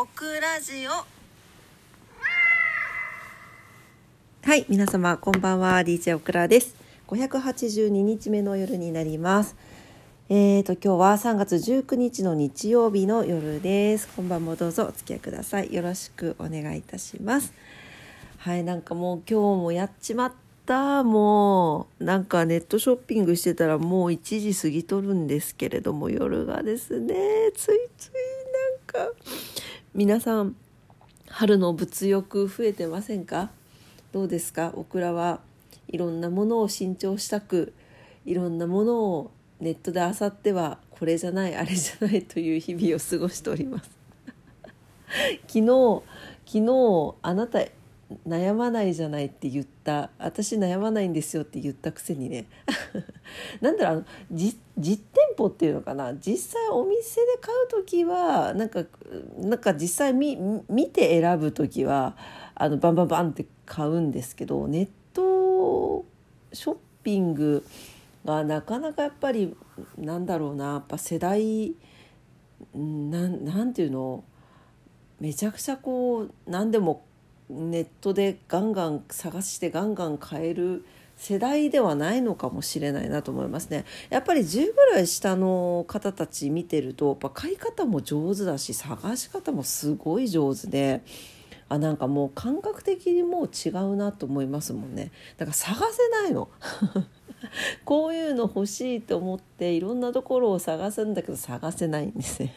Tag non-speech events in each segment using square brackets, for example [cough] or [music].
オクラジオはい、皆様こんばんは、DJ オクラです。582日目の夜になります。えーと今日は3月19日の日曜日の夜です。今晩もどうぞお付き合いください。よろしくお願いいたします。はい、なんかもう今日もやっちまった。もうなんかネットショッピングしてたらもう1時過ぎとるんですけれども夜がですね、ついついなんか皆さん春の物欲増えてませんか？どうですか？オクラはいろんなものを新調したくいろんなものをネットで漁ってはこれじゃないあれじゃないという日々を過ごしております。[laughs] 昨日昨日あなた悩まないじゃないって言った私悩まないんですよって言ったくせにね。[laughs] なんだろうあの実店舗っていうのかな。実際お店で買う時はなんかなんか実際見見て選ぶ時はあのバンバンバンって買うんですけどネットショッピングがなかなかやっぱりなんだろうなやっぱ世代なんなんていうのめちゃくちゃこう何でもネットでガンガン探してガンガン買える世代ではないのかもしれないなと思いますね。やっぱり10ぐらい下の方たち見てるとやっぱ買い方も上手だし探し方もすごい上手で。あなんかもう感覚的にもう違うなと思いますもんねだから探せないの [laughs] こういうの欲しいと思っていろんなところを探すんだけど探せないんですね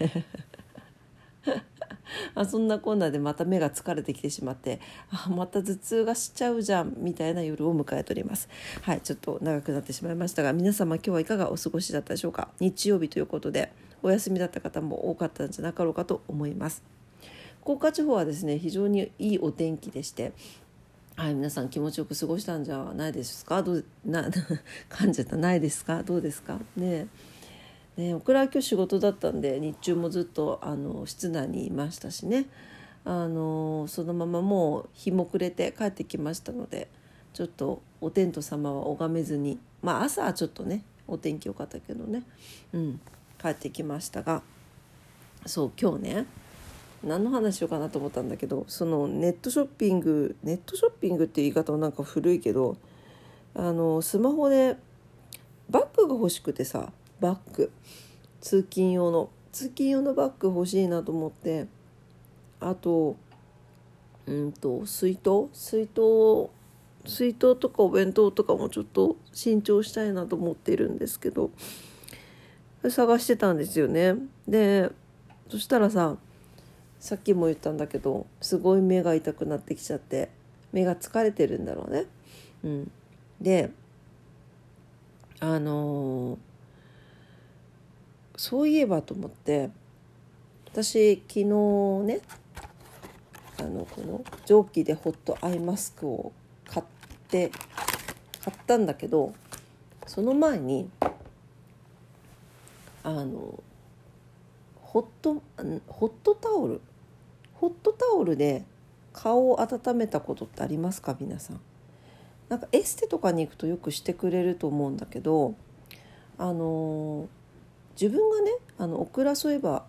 [laughs] あそんなこんなでまた目が疲れてきてしまってあまた頭痛がしちゃうじゃんみたいな夜を迎えております。はいちょっと長くなってしまいましたが皆様今日はいかがお過ごしだったでしょうか？日曜日ということでお休みだった方も多かったんじゃなかろうかと思います。福岡地方はですね非常にいいお天気でしてはい、皆さん気持ちよく過ごしたんじゃないですか？どうな [laughs] 噛んじた？ないですか？どうですか？ねねオクラは今日仕事だったんで日中もずっとあの室内にいましたしね。あのそのままもう日も暮れて帰ってきましたのでちょっとお天道様は拝めずにまあ朝はちょっとねお天気良かったけどね、うん、帰ってきましたがそう今日ね何の話しようかなと思ったんだけどそのネットショッピングネットショッピングっていう言い方はなんか古いけどあのスマホでバッグが欲しくてさバッグ。通勤用の。通勤用のバッグ欲しいなと思って。あとうんと水筒。水筒水筒とかお弁当とかもちょっと新調したいなと思ってるんですけど。探してたんですよね。でそしたらささっきも言ったんだけどすごい目が痛くなってきちゃって目が疲れてるんだろうね。うん、であのー、そういえばと思って私昨日ねあのこの蒸気でホットアイマスクを買って買ったんだけどその前にあのホットホットタオルホットタオルで顔を温めたことってありますか？皆さん。なんかエステとかに行くとよくしてくれると思うんだけどあの自分がねあのオクラそういえば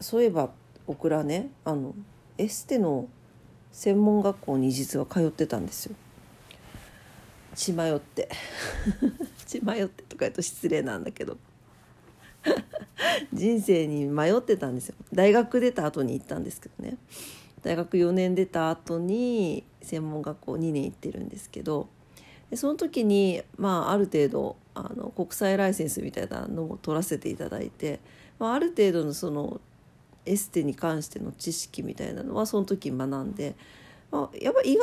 そういえばオクラねあのエステの専門学校に実は通ってたんですよ。血迷って。[laughs] 血迷ってとか言うと失礼なんだけど。人生に迷ってたんですよ。大学出た後に行ったんですけどね。大学4年出た後に専門学校2年行ってるんですけど。でその時に、まあ、ある程度あの国際ライセンスみたいなのも取らせていただいて、まあ、ある程度のそのエステに関しての知識みたいなのはその時学んで、まあ、やっぱ意外に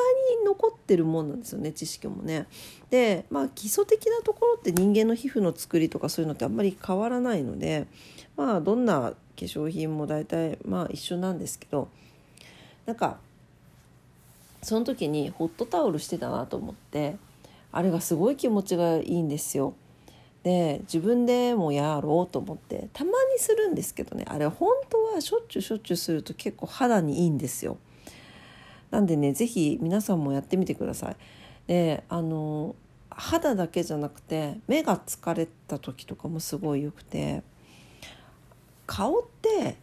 残ってるもんなんですよね知識もね。で、まあ、基礎的なところって人間の皮膚の作りとかそういうのってあんまり変わらないので、まあ、どんな化粧品も大体まあ一緒なんですけどなんかその時にホットタオルしてたなと思ってあれがすごい気持ちがいいんですよ。で自分でもやろうと思ってたまにするんですけどねあれ本当はしょっちゅうしょっちゅうすると結構肌にいいんですよ。なんでね是非皆さんもやってみてください。であの肌だけじゃなくて目が疲れた時とかもすごいよくて顔って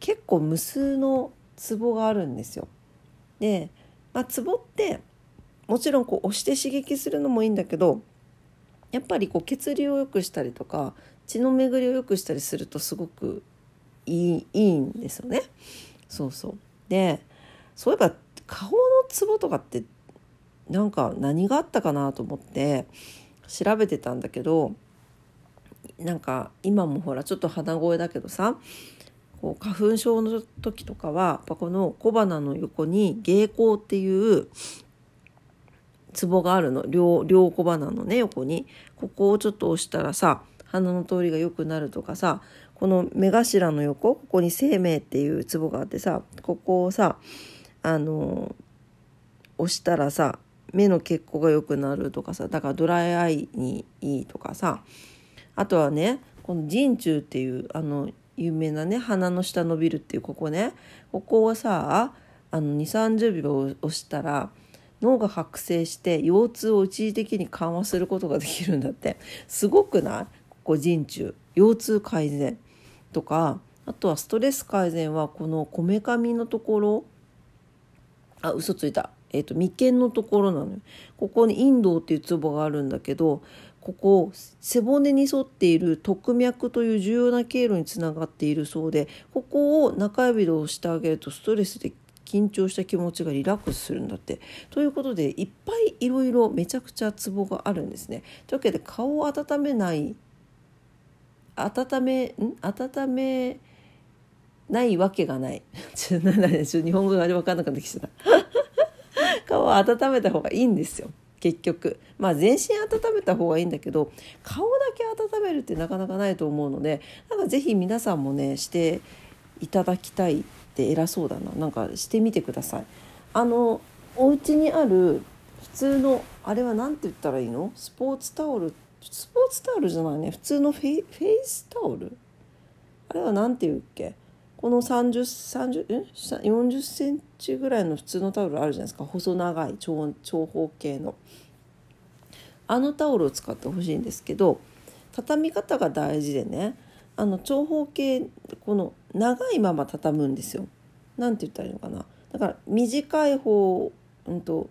結構無数のツボがあるんですよ。で、まあ、ツボってもちろんこう押して刺激するのもいいんだけどやっぱりこう血流を良くしたりとか血の巡りを良くしたりするとすごくいいいいんですよね。そうそうでそういえば顔のツボとかってなんか何があったかなと思って調べてたんだけどなんか今もほらちょっと鼻声だけどさこう花粉症の時とかはやっぱこの小鼻の横に芸香っていうツボがあるの。両両小鼻のね横に。ここをちょっと押したらさ鼻の通りが良くなるとかさこの目頭の横ここに生命っていうツボがあってさここをさあの押したらさ目の血行が良くなるとかさだからドライアイにいいとかさあとはねこの陣中っていうあの有名なね鼻の下伸びるっていうここねここをさあの2 3 0秒押したら脳が覚醒して腰痛を一時的に緩和することができるんだって。すごくない？ここ陣中。腰痛改善とか。あとはストレス改善はこのこめかみのところ。あ嘘ついた。えーと、眉間のところなのよ。ここに陰道っていうツボがあるんだけどここ背骨に沿っている特脈という重要な経路につながっているそうでここを中指で押してあげるとストレスで緊張した気持ちがリラックスするんだって。ということでいっぱいいろいろめちゃくちゃツボがあるんですね。というわけで顔を温めない温めん？温めないわけがない。ちょっと日本語があれ分かんなくなってきちゃった。[laughs] 顔を温めた方がいいんですよ結局まあ全身温めた方がいいんだけど顔だけ温めるってなかなかないと思うのでなんか是非皆さんもねしていただきたいって偉そうだな。なんかしてみてください。あのお家にある普通のあれは何て言ったらいいの？スポーツタオル。スポーツタオルじゃないね。普通のフェイスタオル？あれは何て言うっけ？この3030え？40センチぐらいの普通のタオルあるじゃないですか。細長い長長方形の。あのタオルを使ってほしいんですけど畳み方が大事でね。あの長方形この長いまま畳むんですよ。なんて言ったらいいのかなだから短い方、うんと、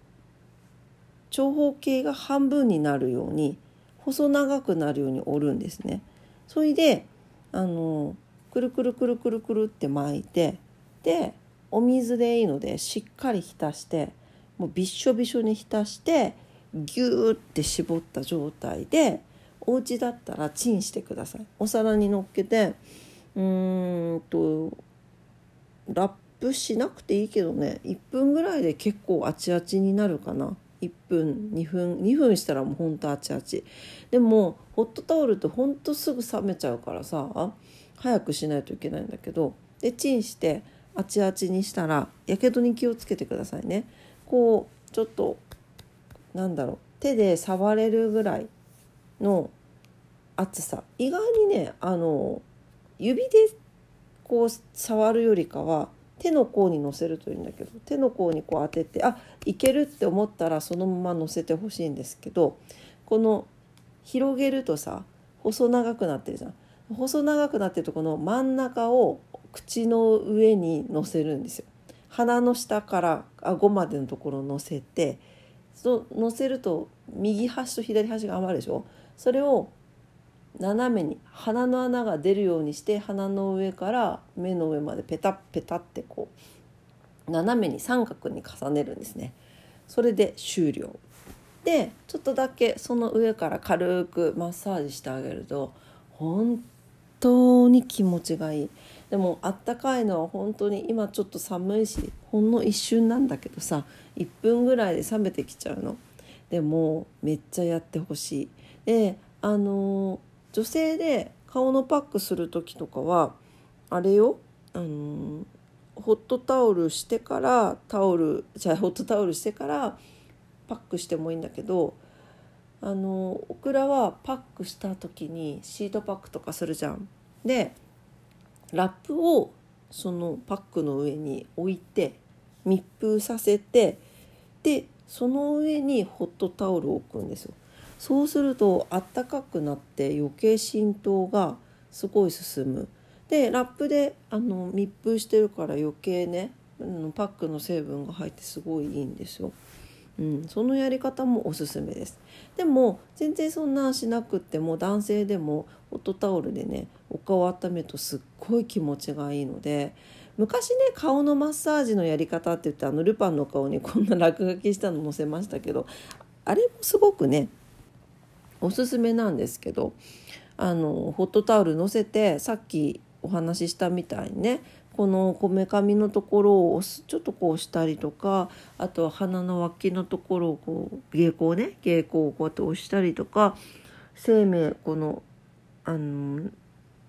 長方形が半分になるように細長くなるように折るんですね。それであのくるくるくるくるくるって巻いてでお水でいいのでしっかり浸してもうびっしょびしょに浸してギューって絞った状態でお家だったらチンしてくださいお皿にのっけてうーんとラップしなくていいけどね。1分ぐらいで結構あちあちになるかな。1分2分2分したらもうほんとあちあちでもホットタオルってほんとすぐ冷めちゃうからさ早くしないといけないんだけど。でチンしてあちあちにしたらやけどに気をつけてくださいね。こうちょっとなんだろう。手で触れるぐらいの厚さ。意外にねあの指でこう触るよりかは手の甲にのせるといいんだけど手の甲にこう当ててあいけるって思ったらそのままのせてほしいんですけどこの広げるとさ細長くなってるじゃん細長くなってるとこの真ん中を口の上に乗せるんですよ。鼻の下から顎までのところを乗せてそ乗せると右端と左端が余るでしょそれを斜めに鼻の穴が出るようにして鼻の上から目の上までペタッペタってこう斜めに三角に重ねるんですね。それで終了。でちょっとだけその上から軽くマッサージしてあげると本当に気持ちがいい。でもあったかいのは本当に今ちょっと寒いしほんの一瞬なんだけどさ1分ぐらいで冷めてきちゃうの。でもめっちゃやってほしい。であの女性で顔のパックする時とかはあれよあのホットタオルしてからタオルじゃあホットタオルしてからパックしてもいいんだけどあのオクラはパックした時にシートパックとかするじゃん。でラップをそのパックの上に置いて密封させてでその上にホットタオルを置くんですよ。そうするとあったかくなって余計浸透がすごい進む。でラップであの密封してるから余計ねパックの成分が入ってすごいいいんですよ。うん、そのやり方もおすすめですでも全然そんなしなくっても男性でもホットタオルでねお顔を温めるとすっごい気持ちがいいので昔ね顔のマッサージのやり方って言ってあのルパンの顔にこんな落書きしたの載せましたけどあれもすごくねおすすめなんですけどあのホットタオルのせてさっきお話ししたみたいにねこのこめかみのところをちょっとこうしたりとかあとは鼻の脇のところをこう蛍光ね蛍光をこうやって押したりとか生命このあの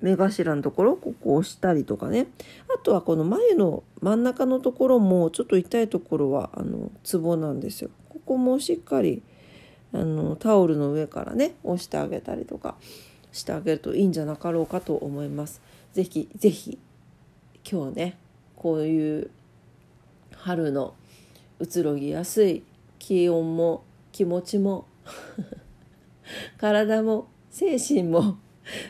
目頭のところここ押したりとかねあとはこの眉の真ん中のところもちょっと痛いところはあのツボなんですよ。ここもしっかりあのタオルの上からね押してあげたりとかしてあげるといいんじゃなかろうかと思います。ぜひぜひ今日ねこういう春の移ろぎやすい気温も気持ちも [laughs] 体も精神も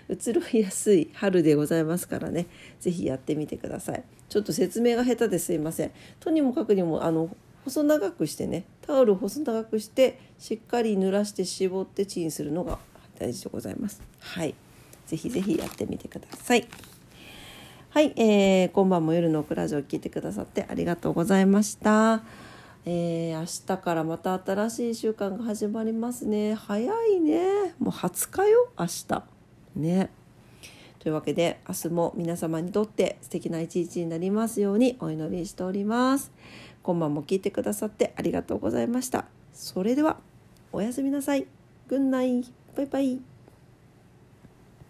移ろいやすい春でございますからね。是非やってみてください。ちょっと説明が下手ですいません。とにもかくにもあの細長くしてねタオルを細長くしてしっかり濡らして絞ってチンするのが大事でございますはい是非是非やってみてくださいはい、えー、今晩も夜のオクラジオを聞いてくださってありがとうございました。えー、明日からまた新しい週間が始まりますね。早いね。もう20日よ、明日。ね。というわけで明日も皆様にとって素敵な一日になりますようにお祈りしております。今晩も聞いてくださってありがとうございました。それではおやすみなさい。グンナイバイバイ。